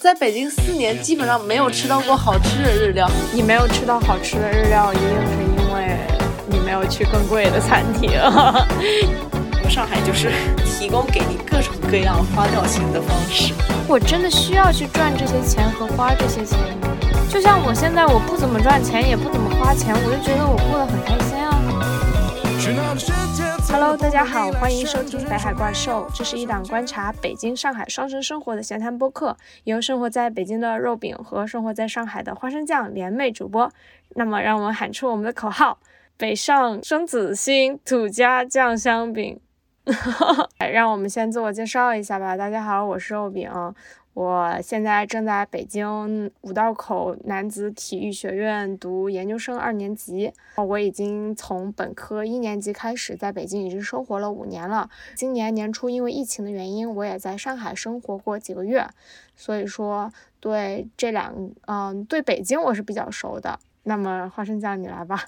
在北京四年，基本上没有吃到过好吃的日料。你没有吃到好吃的日料，一定是因为你没有去更贵的餐厅。上海就是提供给你各种各样花掉钱的方式。我真的需要去赚这些钱和花这些钱？就像我现在，我不怎么赚钱，也不怎么花钱，我就觉得我过得很开心啊。Hello，大家好，欢迎收听《北海怪兽》，这是一档观察北京、上海双城生活的闲谈播客，由生活在北京的肉饼和生活在上海的花生酱联袂主播。那么，让我们喊出我们的口号：北上生子心，土家酱香饼。让我们先自我介绍一下吧。大家好，我是肉饼。我现在正在北京五道口男子体育学院读研究生二年级。我已经从本科一年级开始在北京已经生活了五年了。今年年初因为疫情的原因，我也在上海生活过几个月，所以说对这两嗯对北京我是比较熟的。那么花生酱你来吧。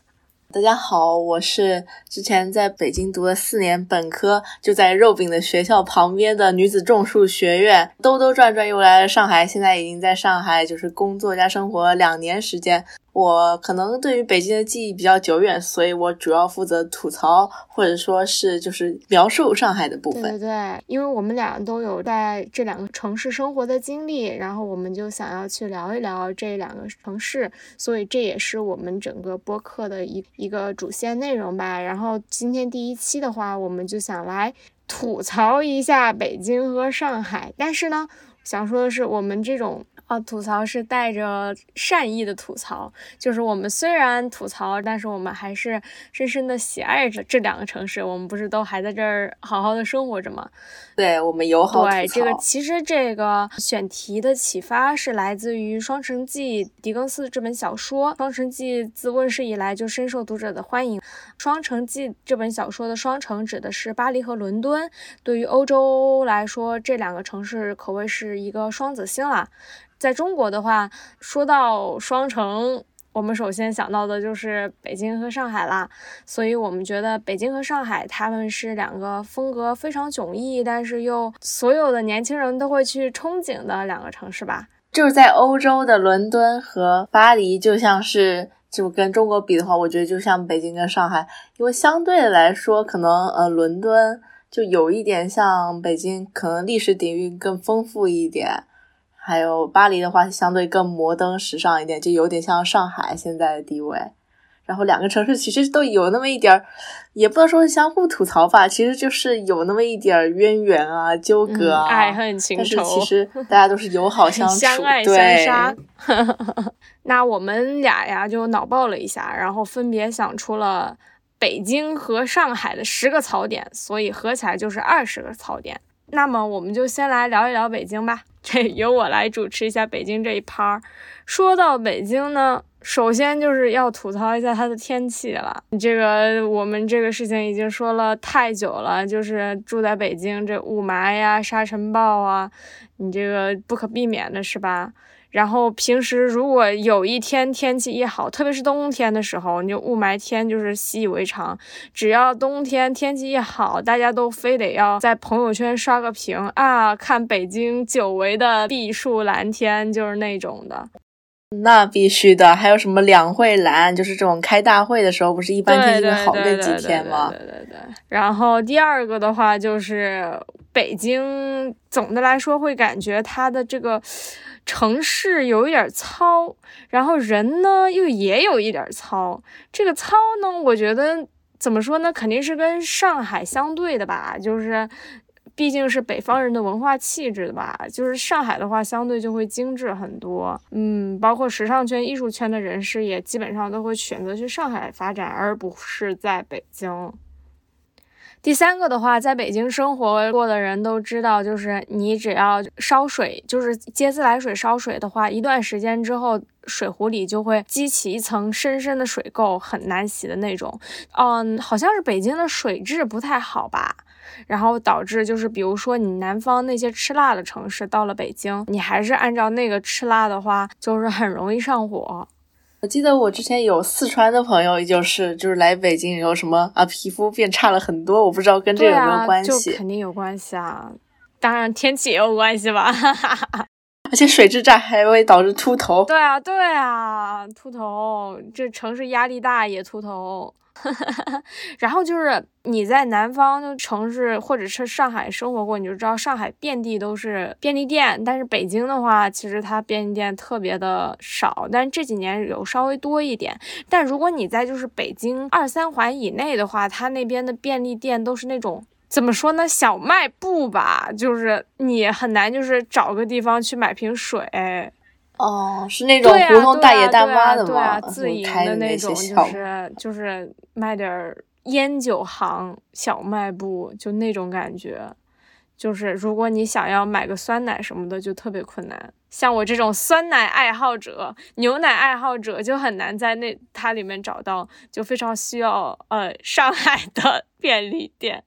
大家好，我是之前在北京读了四年本科，就在肉饼的学校旁边的女子种树学院，兜兜转转又来了上海，现在已经在上海就是工作加生活两年时间。我可能对于北京的记忆比较久远，所以我主要负责吐槽或者说是就是描述上海的部分。对对对，因为我们俩都有在这两个城市生活的经历，然后我们就想要去聊一聊这两个城市，所以这也是我们整个播客的一一个主线内容吧。然后今天第一期的话，我们就想来吐槽一下北京和上海，但是呢，想说的是我们这种。啊，吐槽是带着善意的吐槽，就是我们虽然吐槽，但是我们还是深深的喜爱着这两个城市。我们不是都还在这儿好好的生活着吗？对，我们友好对，这个其实这个选题的启发是来自于《双城记》狄更斯这本小说。《双城记》自问世以来就深受读者的欢迎。《双城记》这本小说的“双城”指的是巴黎和伦敦。对于欧洲来说，这两个城市可谓是一个双子星了。在中国的话，说到双城，我们首先想到的就是北京和上海啦。所以，我们觉得北京和上海他们是两个风格非常迥异，但是又所有的年轻人都会去憧憬的两个城市吧。就是在欧洲的伦敦和巴黎，就像是就跟中国比的话，我觉得就像北京跟上海，因为相对来说，可能呃伦敦就有一点像北京，可能历史底蕴更丰富一点。还有巴黎的话，相对更摩登时尚一点，就有点像上海现在的地位。然后两个城市其实都有那么一点儿，也不能说是相互吐槽吧，其实就是有那么一点儿渊源啊、纠葛啊、爱恨情仇。但是其实大家都是友好相 处，相爱相杀。那我们俩呀就脑爆了一下，然后分别想出了北京和上海的十个槽点，所以合起来就是二十个槽点。那么我们就先来聊一聊北京吧。这由我来主持一下北京这一趴。说到北京呢，首先就是要吐槽一下它的天气了。这个我们这个事情已经说了太久了，就是住在北京，这雾霾呀、沙尘暴啊，你这个不可避免的是吧？然后平时如果有一天天气一好，特别是冬天的时候，你就雾霾天就是习以为常。只要冬天天气一好，大家都非得要在朋友圈刷个屏啊，看北京久违的碧树蓝天，就是那种的。那必须的。还有什么两会蓝，就是这种开大会的时候，不是一般天气好那几天吗？对对对。然后第二个的话，就是北京总的来说会感觉它的这个。城市有一点糙，然后人呢又也有一点糙。这个糙呢，我觉得怎么说呢，肯定是跟上海相对的吧。就是毕竟是北方人的文化气质的吧。就是上海的话，相对就会精致很多。嗯，包括时尚圈、艺术圈的人士也基本上都会选择去上海发展，而不是在北京。第三个的话，在北京生活过的人都知道，就是你只要烧水，就是接自来水烧水的话，一段时间之后，水壶里就会积起一层深深的水垢，很难洗的那种。嗯，好像是北京的水质不太好吧，然后导致就是，比如说你南方那些吃辣的城市，到了北京，你还是按照那个吃辣的话，就是很容易上火。我记得我之前有四川的朋友，就是就是来北京以后什么啊，皮肤变差了很多，我不知道跟这有没有关系。就肯定有关系啊，当然天气也有关系吧。而且水质差还会导致秃头。对啊，对啊，秃头，这城市压力大也秃头。然后就是你在南方城市或者是上海生活过，你就知道上海遍地都是便利店。但是北京的话，其实它便利店特别的少，但这几年有稍微多一点。但如果你在就是北京二三环以内的话，它那边的便利店都是那种怎么说呢，小卖部吧，就是你很难就是找个地方去买瓶水。哦，是那种胡同大爷大妈的吗？自营的那种，就是就是卖点烟酒行小卖部，就那种感觉。就是如果你想要买个酸奶什么的，就特别困难。像我这种酸奶爱好者、牛奶爱好者，就很难在那它里面找到，就非常需要呃上海的 便利店。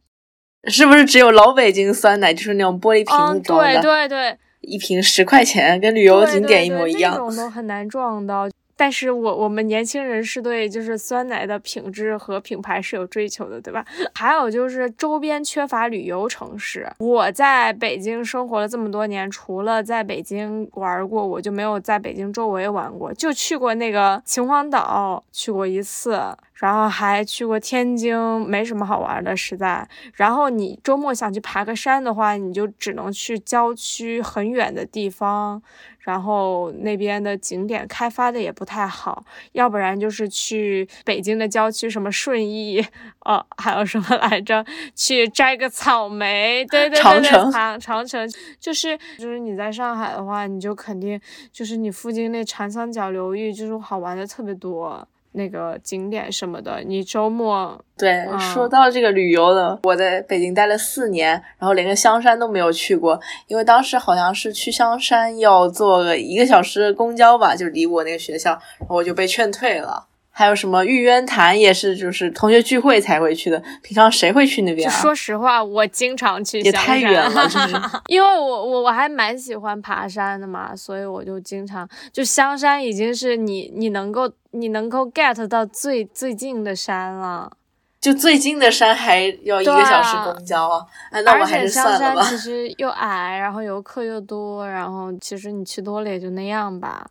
是不是只有老北京酸奶就是那种玻璃瓶装的？对对对。一瓶十块钱，跟旅游景点一模一样。这种都很难撞到。但是我我们年轻人是对就是酸奶的品质和品牌是有追求的，对吧？还有就是周边缺乏旅游城市。我在北京生活了这么多年，除了在北京玩过，我就没有在北京周围玩过，就去过那个秦皇岛，去过一次。然后还去过天津，没什么好玩的，实在。然后你周末想去爬个山的话，你就只能去郊区很远的地方，然后那边的景点开发的也不太好。要不然就是去北京的郊区，什么顺义，呃，还有什么来着？去摘个草莓，对对对对，长长城，就是就是你在上海的话，你就肯定就是你附近那长三角流域，就是好玩的特别多。那个景点什么的，你周末对说到这个旅游的，我在北京待了四年，然后连个香山都没有去过，因为当时好像是去香山要坐个一个小时公交吧，就离我那个学校，然后我就被劝退了。还有什么玉渊潭也是，就是同学聚会才会去的。平常谁会去那边？啊说实话，我经常去。也太远了，就是。因为我我我还蛮喜欢爬山的嘛，所以我就经常就香山已经是你你能够你能够 get 到最最近的山了。就最近的山还要一个小时公交啊？那我还是算了吧。香山其实又矮，然后游客又多，然后其实你去多了也就那样吧。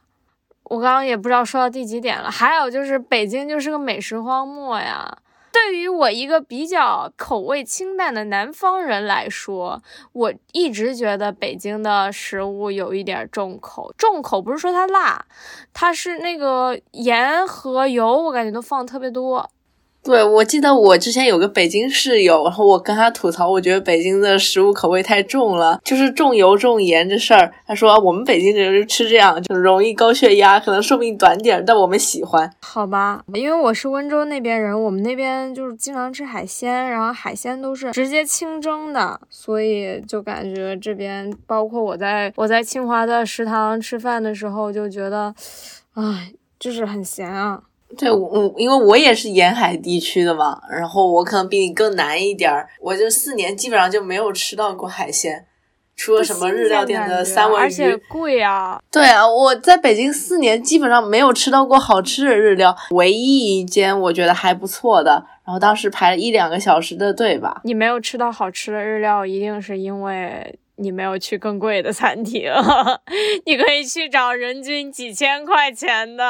我刚刚也不知道说到第几点了，还有就是北京就是个美食荒漠呀。对于我一个比较口味清淡的南方人来说，我一直觉得北京的食物有一点重口。重口不是说它辣，它是那个盐和油，我感觉都放特别多。对，我记得我之前有个北京室友，然后我跟他吐槽，我觉得北京的食物口味太重了，就是重油重盐这事儿。他说我们北京人就吃这样，就容易高血压，可能寿命短点，但我们喜欢。好吧，因为我是温州那边人，我们那边就是经常吃海鲜，然后海鲜都是直接清蒸的，所以就感觉这边，包括我在我在清华的食堂吃饭的时候，就觉得，唉，就是很咸啊。对，我因为我也是沿海地区的嘛，然后我可能比你更难一点儿。我这四年基本上就没有吃到过海鲜，除了什么日料店的三文鱼，而且贵啊。对啊，我在北京四年基本上没有吃到过好吃的日料，唯一一间我觉得还不错的，然后当时排了一两个小时的队吧。你没有吃到好吃的日料，一定是因为。你没有去更贵的餐厅，你可以去找人均几千块钱的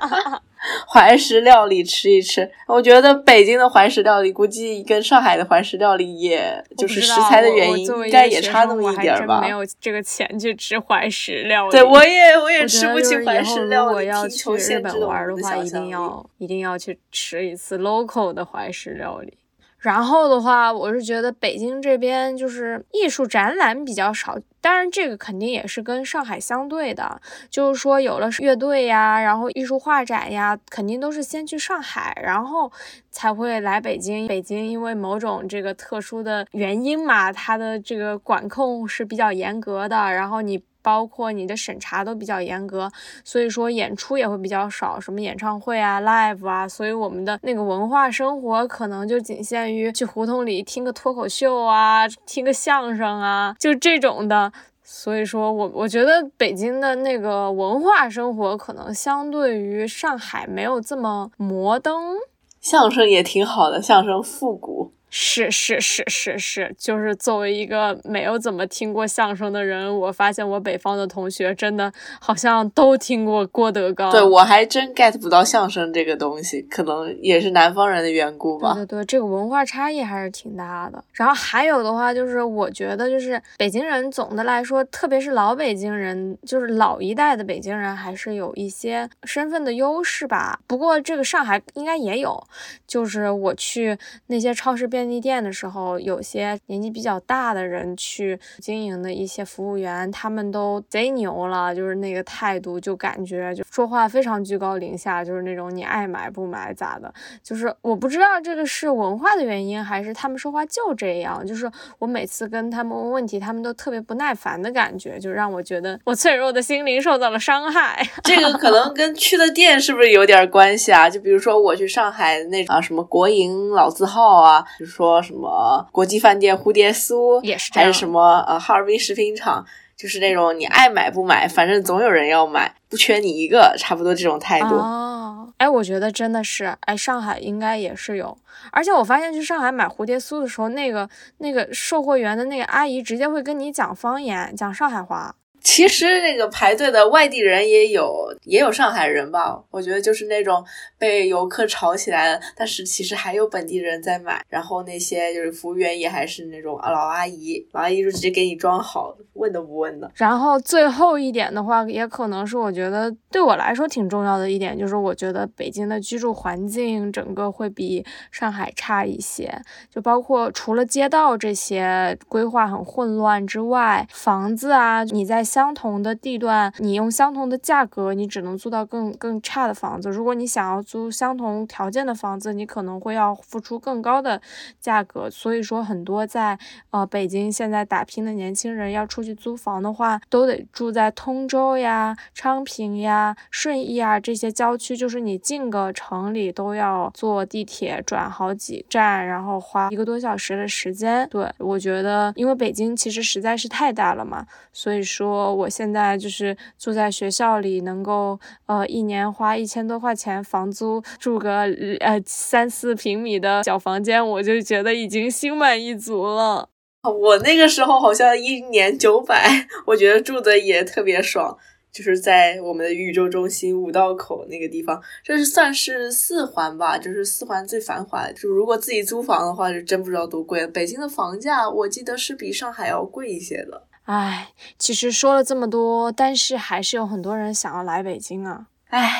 怀石料理吃一吃。我觉得北京的怀石料理估计跟上海的怀石料理，也就是食材的原因，应该也差那么一点吧。没有这个钱去吃怀石料理。对，我也我也吃不起怀石料理。如果要去日本玩的话，一定要一定要去吃一次 local 的怀石料理。然后的话，我是觉得北京这边就是艺术展览比较少，当然这个肯定也是跟上海相对的，就是说有了乐队呀，然后艺术画展呀，肯定都是先去上海，然后才会来北京。北京因为某种这个特殊的原因嘛，它的这个管控是比较严格的，然后你。包括你的审查都比较严格，所以说演出也会比较少，什么演唱会啊、live 啊，所以我们的那个文化生活可能就仅限于去胡同里听个脱口秀啊、听个相声啊，就这种的。所以说我我觉得北京的那个文化生活可能相对于上海没有这么摩登，相声也挺好的，相声复古。是是是是是，就是作为一个没有怎么听过相声的人，我发现我北方的同学真的好像都听过郭德纲。对我还真 get 不到相声这个东西，可能也是南方人的缘故吧。对对对，这个文化差异还是挺大的。然后还有的话就是，我觉得就是北京人总的来说，特别是老北京人，就是老一代的北京人，还是有一些身份的优势吧。不过这个上海应该也有，就是我去那些超市便。便利店的时候，有些年纪比较大的人去经营的一些服务员，他们都贼牛了，就是那个态度，就感觉就说话非常居高临下，就是那种你爱买不买咋的，就是我不知道这个是文化的原因，还是他们说话就这样，就是我每次跟他们问问题，他们都特别不耐烦的感觉，就让我觉得我脆弱的心灵受到了伤害。这个可能跟去的店是不是有点关系啊？就比如说我去上海那啊什么国营老字号啊。说什么国际饭店蝴蝶酥也是，还是什么呃哈尔滨食品厂，就是那种你爱买不买，反正总有人要买，不缺你一个，差不多这种态度。哦，哎，我觉得真的是，哎，上海应该也是有，而且我发现去上海买蝴蝶酥的时候，那个那个售货员的那个阿姨直接会跟你讲方言，讲上海话。其实那个排队的外地人也有，也有上海人吧。我觉得就是那种被游客吵起来了，但是其实还有本地人在买。然后那些就是服务员也还是那种老阿姨，老阿姨就直接给你装好，问都不问的。然后最后一点的话，也可能是我觉得对我来说挺重要的一点，就是我觉得北京的居住环境整个会比上海差一些，就包括除了街道这些规划很混乱之外，房子啊，你在。相同的地段，你用相同的价格，你只能租到更更差的房子。如果你想要租相同条件的房子，你可能会要付出更高的价格。所以说，很多在呃北京现在打拼的年轻人要出去租房的话，都得住在通州呀、昌平呀、顺义啊这些郊区，就是你进个城里都要坐地铁转好几站，然后花一个多小时的时间。对我觉得，因为北京其实实在是太大了嘛，所以说。我现在就是住在学校里，能够呃一年花一千多块钱房租，住个呃三四平米的小房间，我就觉得已经心满意足了。我那个时候好像一年九百，我觉得住的也特别爽，就是在我们的宇宙中心五道口那个地方，这是算是四环吧，就是四环最繁华。就如果自己租房的话，就真不知道多贵。北京的房价我记得是比上海要贵一些的。唉，其实说了这么多，但是还是有很多人想要来北京啊。唉，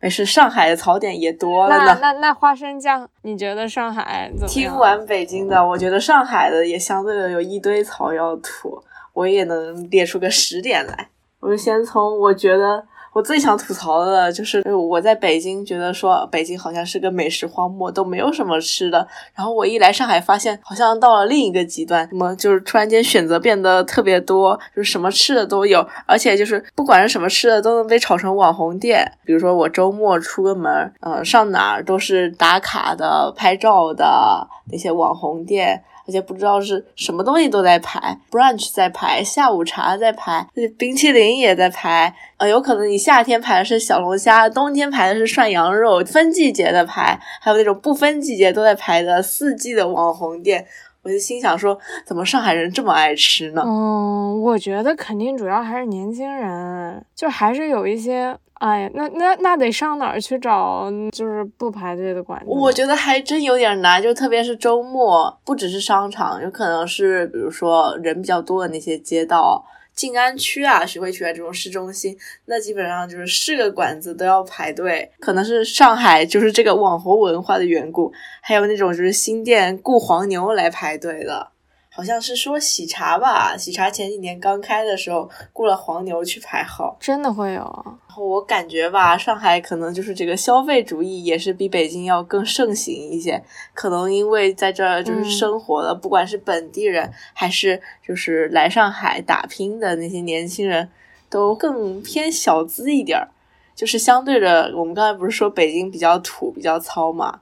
没事，上海的槽点也多了呢。那那那花生酱，你觉得上海怎么样？听完北京的，我觉得上海的也相对的有一堆槽要吐，我也能列出个十点来。我就先从我觉得。我最想吐槽的就是，我在北京觉得说北京好像是个美食荒漠，都没有什么吃的。然后我一来上海，发现好像到了另一个极端，什么就是突然间选择变得特别多，就是什么吃的都有，而且就是不管是什么吃的都能被炒成网红店。比如说我周末出个门，呃，上哪儿都是打卡的、拍照的那些网红店。而且不知道是什么东西都在排，brunch 在排，下午茶在排，冰淇淋也在排。呃，有可能你夏天排的是小龙虾，冬天排的是涮羊肉，分季节的排，还有那种不分季节都在排的四季的网红店。我就心想说，怎么上海人这么爱吃呢？嗯，我觉得肯定主要还是年轻人，就还是有一些。哎呀，那那那得上哪儿去找？就是不排队的馆子。我觉得还真有点难，就特别是周末，不只是商场，有可能是比如说人比较多的那些街道，静安区啊、徐汇区啊这种市中心，那基本上就是是个馆子都要排队。可能是上海就是这个网红文化的缘故，还有那种就是新店雇黄牛来排队的。好像是说喜茶吧，喜茶前几年刚开的时候雇了黄牛去排号，真的会有。然后我感觉吧，上海可能就是这个消费主义也是比北京要更盛行一些，可能因为在这儿就是生活的，不管是本地人还是就是来上海打拼的那些年轻人，都更偏小资一点儿，就是相对着我们刚才不是说北京比较土比较糙嘛。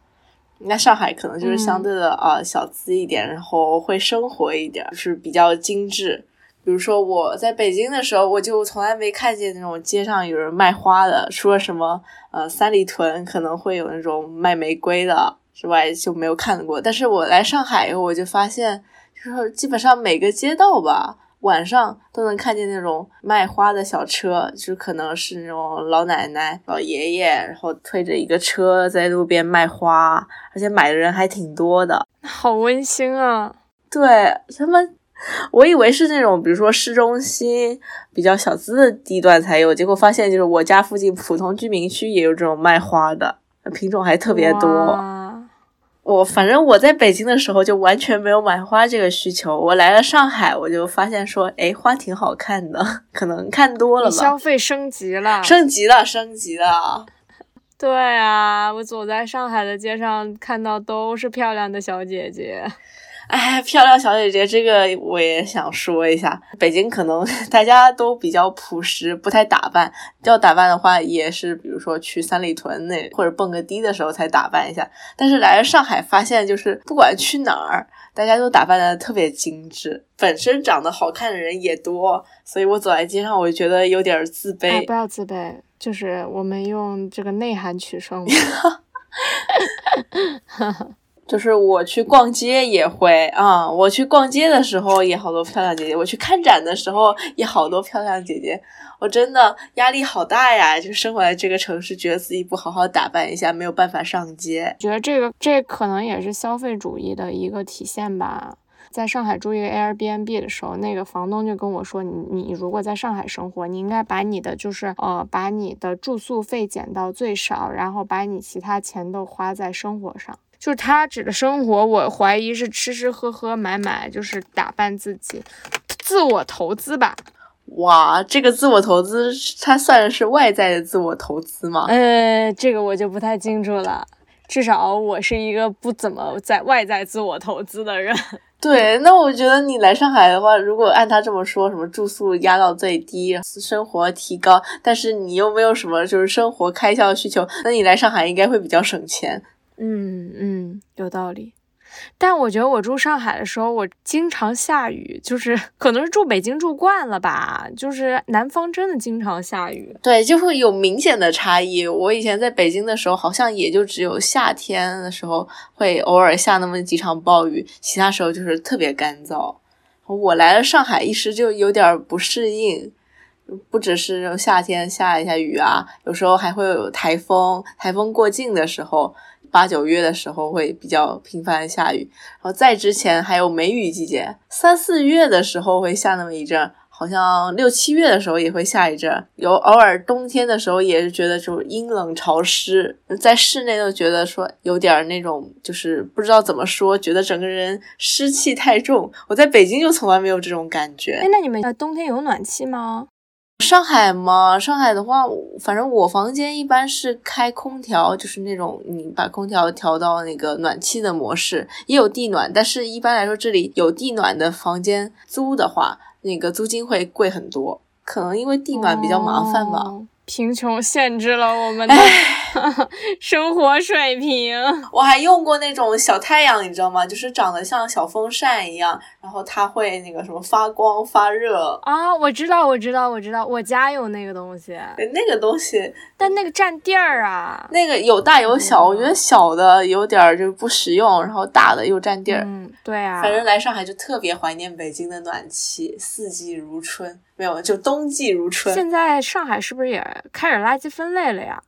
那上海可能就是相对的啊小资一点，然后会生活一点，就是比较精致，比如说我在北京的时候，我就从来没看见那种街上有人卖花的，除了什么呃三里屯可能会有那种卖玫瑰的之外，就没有看过。但是我来上海以后，我就发现，就是基本上每个街道吧，晚上都能看见那种卖花的小车，就可能是那种老奶奶、老爷爷，然后推着一个车在路边卖花，而且买的人还挺多的，好温馨啊！对他们。我以为是那种，比如说市中心比较小资的地段才有，结果发现就是我家附近普通居民区也有这种卖花的，品种还特别多。我反正我在北京的时候就完全没有买花这个需求，我来了上海，我就发现说，哎，花挺好看的，可能看多了吧。消费升级了，升级了，升级了。对啊，我走在上海的街上，看到都是漂亮的小姐姐。哎，漂亮小姐姐，这个我也想说一下。北京可能 大家都比较朴实，不太打扮。要打扮的话，也是比如说去三里屯那或者蹦个迪的时候才打扮一下。但是来了上海，发现就是不管去哪儿，大家都打扮的特别精致。本身长得好看的人也多，所以我走在街上，我就觉得有点自卑。不要自卑，就是我们用这个内涵取胜。哈哈哈就是我去逛街也会啊，我去逛街的时候也好多漂亮姐姐，我去看展的时候也好多漂亮姐姐，我真的压力好大呀！就生活在这个城市，觉得自己不好好打扮一下，没有办法上街。觉得这个这可能也是消费主义的一个体现吧。在上海住一个 Airbnb 的时候，那个房东就跟我说：“你你如果在上海生活，你应该把你的就是呃把你的住宿费减到最少，然后把你其他钱都花在生活上。”就是他指的生活，我怀疑是吃吃喝喝买买，就是打扮自己，自我投资吧。哇，这个自我投资，它算是外在的自我投资吗？呃，这个我就不太清楚了。至少我是一个不怎么在外在自我投资的人。对，那我觉得你来上海的话，如果按他这么说，什么住宿压到最低，生活提高，但是你又没有什么就是生活开销需求，那你来上海应该会比较省钱。嗯嗯，有道理。但我觉得我住上海的时候，我经常下雨，就是 可能是住北京住惯了吧，就是南方真的经常下雨。对，就会有明显的差异。我以前在北京的时候，好像也就只有夏天的时候会偶尔下那么几场暴雨，其他时候就是特别干燥。我来了上海，一时就有点不适应，不只是夏天下一下雨啊，有时候还会有台风，台风过境的时候。八九月的时候会比较频繁下雨，然后在之前还有梅雨季节，三四月的时候会下那么一阵，好像六七月的时候也会下一阵，有偶尔冬天的时候也是觉得就阴冷潮湿，在室内都觉得说有点那种就是不知道怎么说，觉得整个人湿气太重。我在北京就从来没有这种感觉。哎，那你们冬天有暖气吗？上海嘛，上海的话，反正我房间一般是开空调，就是那种你把空调调到那个暖气的模式，也有地暖，但是一般来说这里有地暖的房间租的话，那个租金会贵很多，可能因为地暖比较麻烦吧。贫穷限制了我们的 生活水平。我还用过那种小太阳，你知道吗？就是长得像小风扇一样，然后它会那个什么发光发热啊！我知道，我知道，我知道，我家有那个东西。那个东西，但那个占地儿啊。那个有大有小，我觉得小的有点就是不实用，然后大的又占地儿。嗯，对啊。反正来上海就特别怀念北京的暖气，四季如春。没有，就冬季如春。现在上海是不是也开始垃圾分类了呀？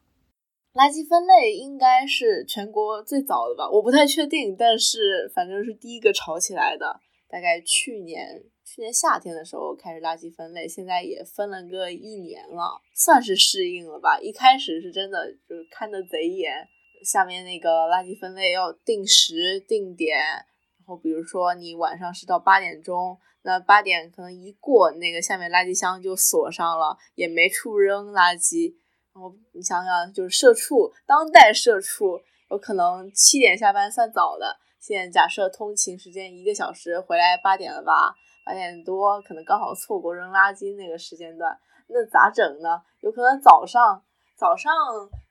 垃圾分类应该是全国最早的吧，我不太确定，但是反正是第一个炒起来的。大概去年去年夏天的时候开始垃圾分类，现在也分了个一年了，算是适应了吧。一开始是真的就是看的贼严，下面那个垃圾分类要定时定点，然然后比如说你晚上是到八点钟。那八点可能一过，那个下面垃圾箱就锁上了，也没处扔垃圾。然后你想想，就是社畜，当代社畜，有可能七点下班算早的。现在假设通勤时间一个小时，回来八点了吧？八点多可能刚好错过扔垃圾那个时间段，那咋整呢？有可能早上早上，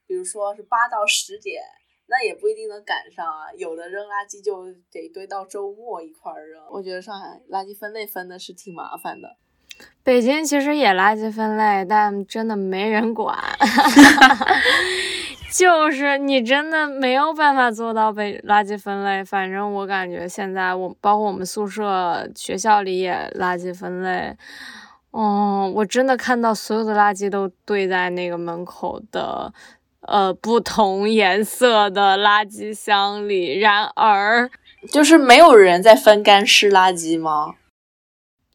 比如说是八到十点。那也不一定能赶上啊，有的扔垃圾就得堆到周末一块儿扔。我觉得上海垃圾分类分的是挺麻烦的。北京其实也垃圾分类，但真的没人管。就是你真的没有办法做到被垃圾分类。反正我感觉现在我包括我们宿舍、学校里也垃圾分类。哦，我真的看到所有的垃圾都堆在那个门口的，呃，不同颜色的垃圾箱里。然而，就是没有人在分干湿垃圾吗？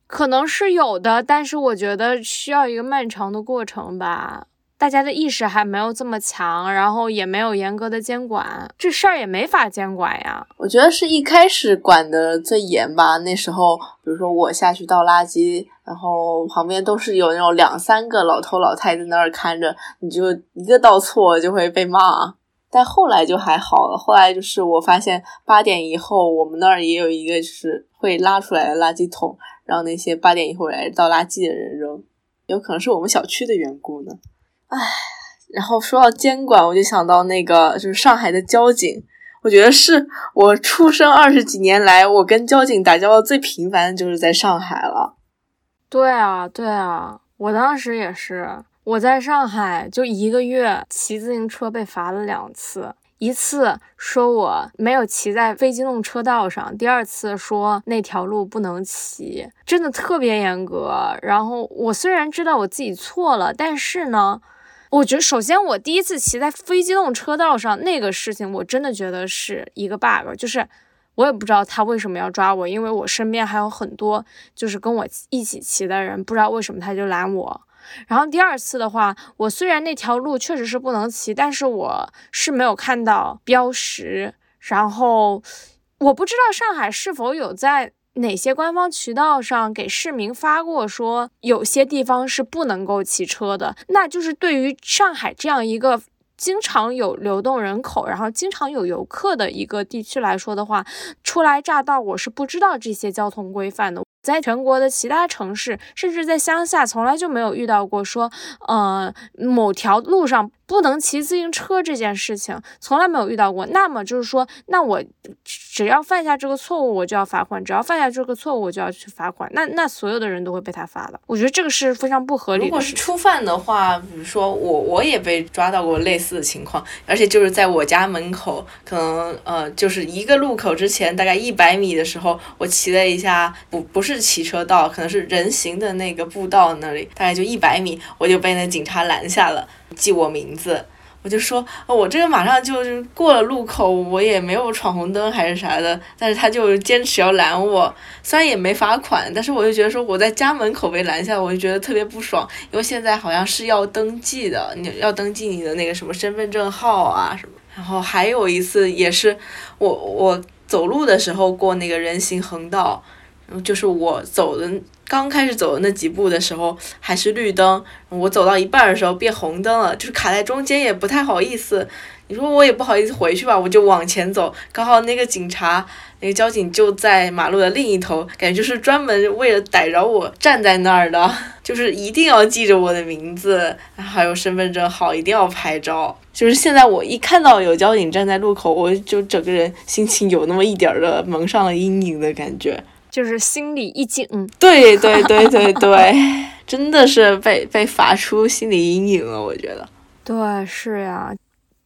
可能是有的，但是我觉得需要一个漫长的过程吧。大家的意识还没有这么强，然后也没有严格的监管，这事儿也没法监管呀。我觉得是一开始管的最严吧。那时候，比如说我下去倒垃圾，然后旁边都是有那种两三个老头老太在那儿看着，你就一个倒错就会被骂。但后来就还好了，后来就是我发现八点以后，我们那儿也有一个就是会拉出来的垃圾桶，让那些八点以后来倒垃圾的人扔。有可能是我们小区的缘故呢。唉，然后说到监管，我就想到那个就是上海的交警，我觉得是我出生二十几年来，我跟交警打交道最频繁的就是在上海了。对啊，对啊，我当时也是，我在上海就一个月骑自行车被罚了两次，一次说我没有骑在非机动车道上，第二次说那条路不能骑，真的特别严格。然后我虽然知道我自己错了，但是呢。我觉得，首先我第一次骑在非机动车道上那个事情，我真的觉得是一个 bug，就是我也不知道他为什么要抓我，因为我身边还有很多就是跟我一起骑的人，不知道为什么他就拦我。然后第二次的话，我虽然那条路确实是不能骑，但是我是没有看到标识，然后我不知道上海是否有在。哪些官方渠道上给市民发过说有些地方是不能够骑车的？那就是对于上海这样一个经常有流动人口，然后经常有游客的一个地区来说的话，初来乍到，我是不知道这些交通规范的。在全国的其他城市，甚至在乡下，从来就没有遇到过说，呃，某条路上不能骑自行车这件事情，从来没有遇到过。那么就是说，那我只要犯下这个错误，我就要罚款；只要犯下这个错误，我就要去罚款。那那所有的人都会被他罚的。我觉得这个是非常不合理。如果是初犯的话，比如说我我也被抓到过类似的情况，而且就是在我家门口，可能呃就是一个路口之前大概一百米的时候，我骑了一下，不不是。是骑车道，可能是人行的那个步道那里，大概就一百米，我就被那警察拦下了，记我名字。我就说，我这个马上就是过了路口，我也没有闯红灯还是啥的，但是他就坚持要拦我，虽然也没罚款，但是我就觉得说我在家门口被拦下，我就觉得特别不爽，因为现在好像是要登记的，你要登记你的那个什么身份证号啊什么。然后还有一次也是我我走路的时候过那个人行横道。就是我走的刚开始走的那几步的时候还是绿灯，我走到一半的时候变红灯了，就是卡在中间也不太好意思。你说我也不好意思回去吧，我就往前走，刚好那个警察那个交警就在马路的另一头，感觉就是专门为了逮着我站在那儿的，就是一定要记着我的名字，还有身份证号，一定要拍照。就是现在我一看到有交警站在路口，我就整个人心情有那么一点儿的蒙上了阴影的感觉。就是心里一紧，对对对对对，真的是被被罚出心理阴影了，我觉得。对，是呀，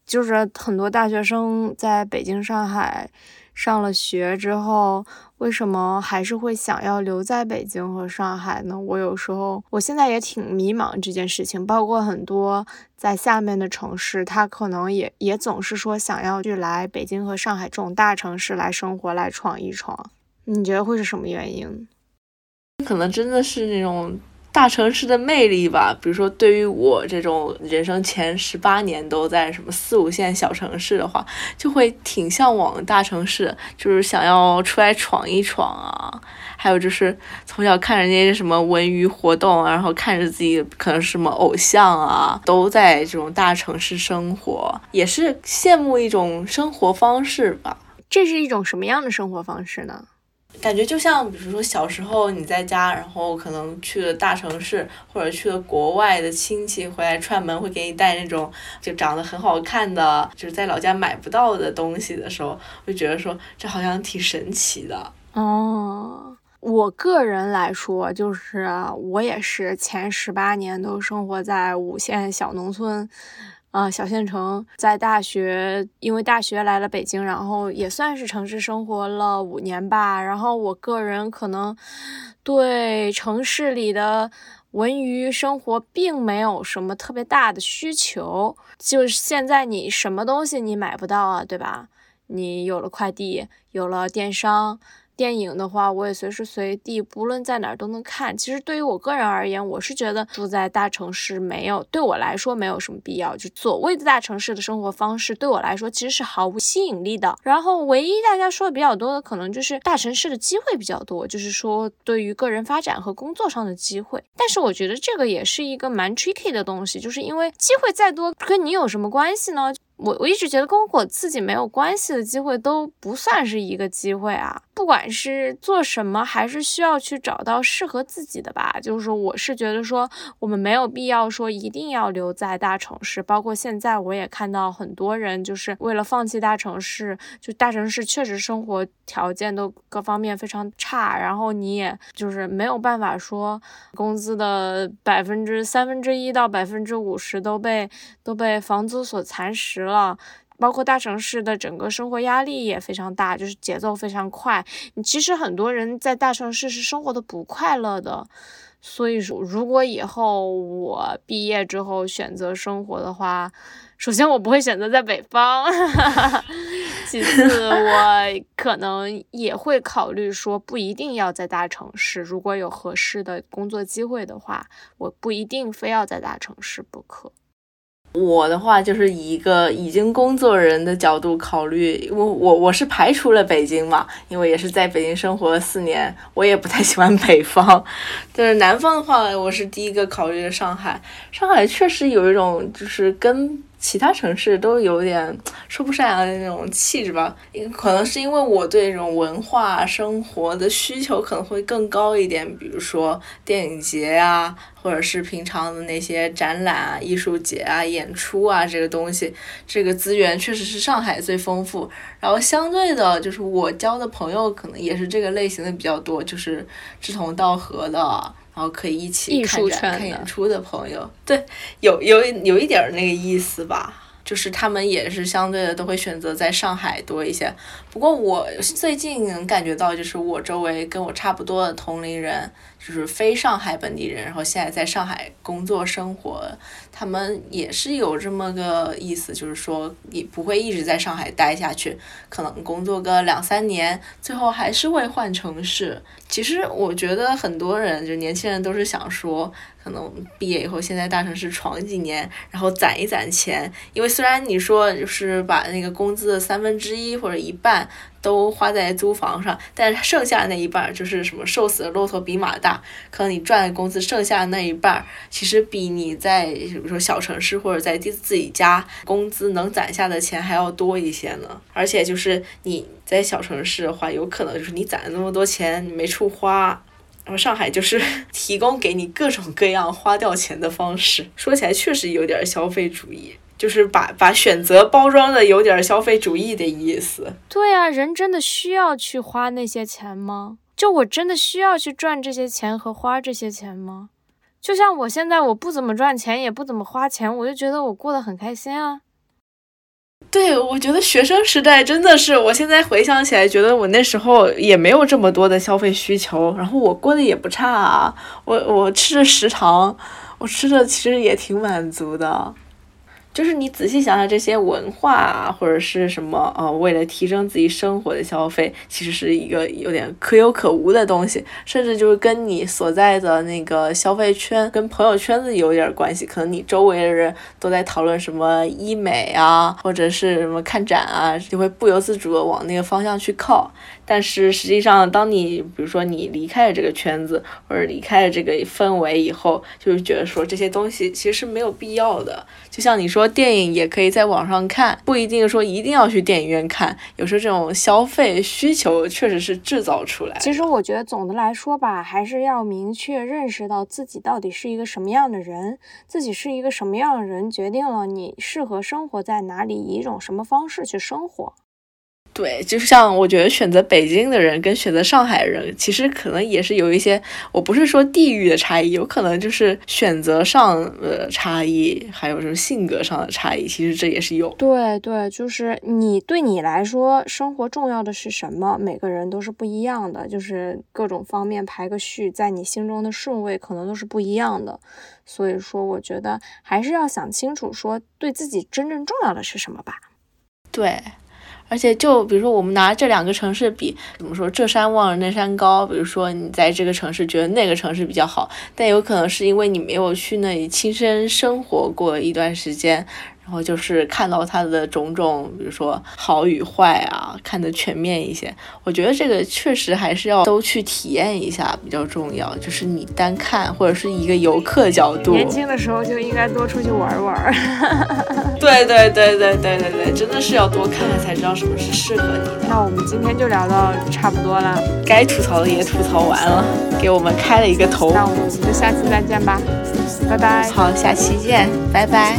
就是很多大学生在北京、上海上了学之后，为什么还是会想要留在北京和上海呢？我有时候，我现在也挺迷茫这件事情。包括很多在下面的城市，他可能也也总是说想要去来北京和上海这种大城市来生活，来闯一闯。你觉得会是什么原因？可能真的是那种大城市的魅力吧。比如说，对于我这种人生前十八年都在什么四五线小城市的话，就会挺向往大城市，就是想要出来闯一闯啊。还有就是从小看着那些什么文娱活动，然后看着自己可能是什么偶像啊，都在这种大城市生活，也是羡慕一种生活方式吧。这是一种什么样的生活方式呢？感觉就像，比如说小时候你在家，然后可能去了大城市，或者去了国外的亲戚回来串门，会给你带那种就长得很好看的，就是在老家买不到的东西的时候，会觉得说这好像挺神奇的。哦。我个人来说，就是我也是前十八年都生活在五线小农村，啊，小县城。在大学，因为大学来了北京，然后也算是城市生活了五年吧。然后我个人可能对城市里的文娱生活并没有什么特别大的需求。就是现在你什么东西你买不到啊，对吧？你有了快递，有了电商。电影的话，我也随时随地，不论在哪儿都能看。其实对于我个人而言，我是觉得住在大城市没有对我来说没有什么必要。就所谓的大城市的生活方式，对我来说其实是毫无吸引力的。然后唯一大家说的比较多的，可能就是大城市的机会比较多，就是说对于个人发展和工作上的机会。但是我觉得这个也是一个蛮 tricky 的东西，就是因为机会再多，跟你有什么关系呢？我我一直觉得跟我自己没有关系的机会都不算是一个机会啊。不管是做什么，还是需要去找到适合自己的吧。就是说我是觉得说，我们没有必要说一定要留在大城市。包括现在我也看到很多人就是为了放弃大城市，就大城市确实生活条件都各方面非常差，然后你也就是没有办法说工资的百分之三分之一到百分之五十都被都被房租所蚕食了。包括大城市的整个生活压力也非常大，就是节奏非常快。你其实很多人在大城市是生活的不快乐的，所以说，如果以后我毕业之后选择生活的话，首先我不会选择在北方，其次 我可能也会考虑说不一定要在大城市，如果有合适的工作机会的话，我不一定非要在大城市不可。我的话就是以一个已经工作人的角度考虑，我我我是排除了北京嘛，因为也是在北京生活了四年，我也不太喜欢北方。但是南方的话，我是第一个考虑的上海。上海确实有一种就是跟。其他城市都有点说不上来的那种气质吧，可能是因为我对这种文化生活的需求可能会更高一点，比如说电影节啊，或者是平常的那些展览啊、艺术节啊、演出啊，这个东西，这个资源确实是上海最丰富。然后相对的，就是我交的朋友可能也是这个类型的比较多，就是志同道合的。然后可以一起看展、看演出的朋友，对，有有有一点那个意思吧，就是他们也是相对的都会选择在上海多一些。不过我最近能感觉到，就是我周围跟我差不多的同龄人。就是非上海本地人，然后现在在上海工作生活，他们也是有这么个意思，就是说也不会一直在上海待下去，可能工作个两三年，最后还是会换城市。其实我觉得很多人，就年轻人都是想说，可能毕业以后先在大城市闯几年，然后攒一攒钱，因为虽然你说就是把那个工资的三分之一或者一半。都花在租房上，但是剩下那一半就是什么瘦死的骆驼比马大，可能你赚的工资剩下的那一半，其实比你在比如说小城市或者在自自己家工资能攒下的钱还要多一些呢。而且就是你在小城市的话，有可能就是你攒了那么多钱你没处花，然后上海就是提供给你各种各样花掉钱的方式，说起来确实有点消费主义。就是把把选择包装的有点消费主义的意思。对啊，人真的需要去花那些钱吗？就我真的需要去赚这些钱和花这些钱吗？就像我现在我不怎么赚钱，也不怎么花钱，我就觉得我过得很开心啊。对，我觉得学生时代真的是，我现在回想起来，觉得我那时候也没有这么多的消费需求，然后我过得也不差啊。我我吃着食堂，我吃的其实也挺满足的。就是你仔细想想，这些文化啊，或者是什么呃，为了提升自己生活的消费，其实是一个有点可有可无的东西，甚至就是跟你所在的那个消费圈、跟朋友圈子有点关系。可能你周围的人都在讨论什么医美啊，或者是什么看展啊，就会不由自主的往那个方向去靠。但是实际上，当你比如说你离开了这个圈子，或者离开了这个氛围以后，就是觉得说这些东西其实是没有必要的。就像你说，电影也可以在网上看，不一定说一定要去电影院看。有时候这种消费需求确实是制造出来。其实我觉得总的来说吧，还是要明确认识到自己到底是一个什么样的人，自己是一个什么样的人，决定了你适合生活在哪里，以一种什么方式去生活。对，就像我觉得选择北京的人跟选择上海人，其实可能也是有一些，我不是说地域的差异，有可能就是选择上的差异，还有就是性格上的差异，其实这也是有。对对，就是你对你来说，生活重要的是什么？每个人都是不一样的，就是各种方面排个序，在你心中的顺位可能都是不一样的。所以说，我觉得还是要想清楚，说对自己真正重要的是什么吧。对。而且，就比如说，我们拿这两个城市比，怎么说？这山望着那山高。比如说，你在这个城市觉得那个城市比较好，但有可能是因为你没有去那里亲身生活过一段时间。然后就是看到它的种种，比如说好与坏啊，看得全面一些。我觉得这个确实还是要都去体验一下比较重要。就是你单看或者是一个游客角度，年轻的时候就应该多出去玩玩。对对对对对对对，真的是要多看看才知道什么是适合你的。那我们今天就聊到差不多了，该吐槽的也吐槽完了，给我们开了一个头。那我们就下次再见吧，拜拜。好，下期见，拜拜。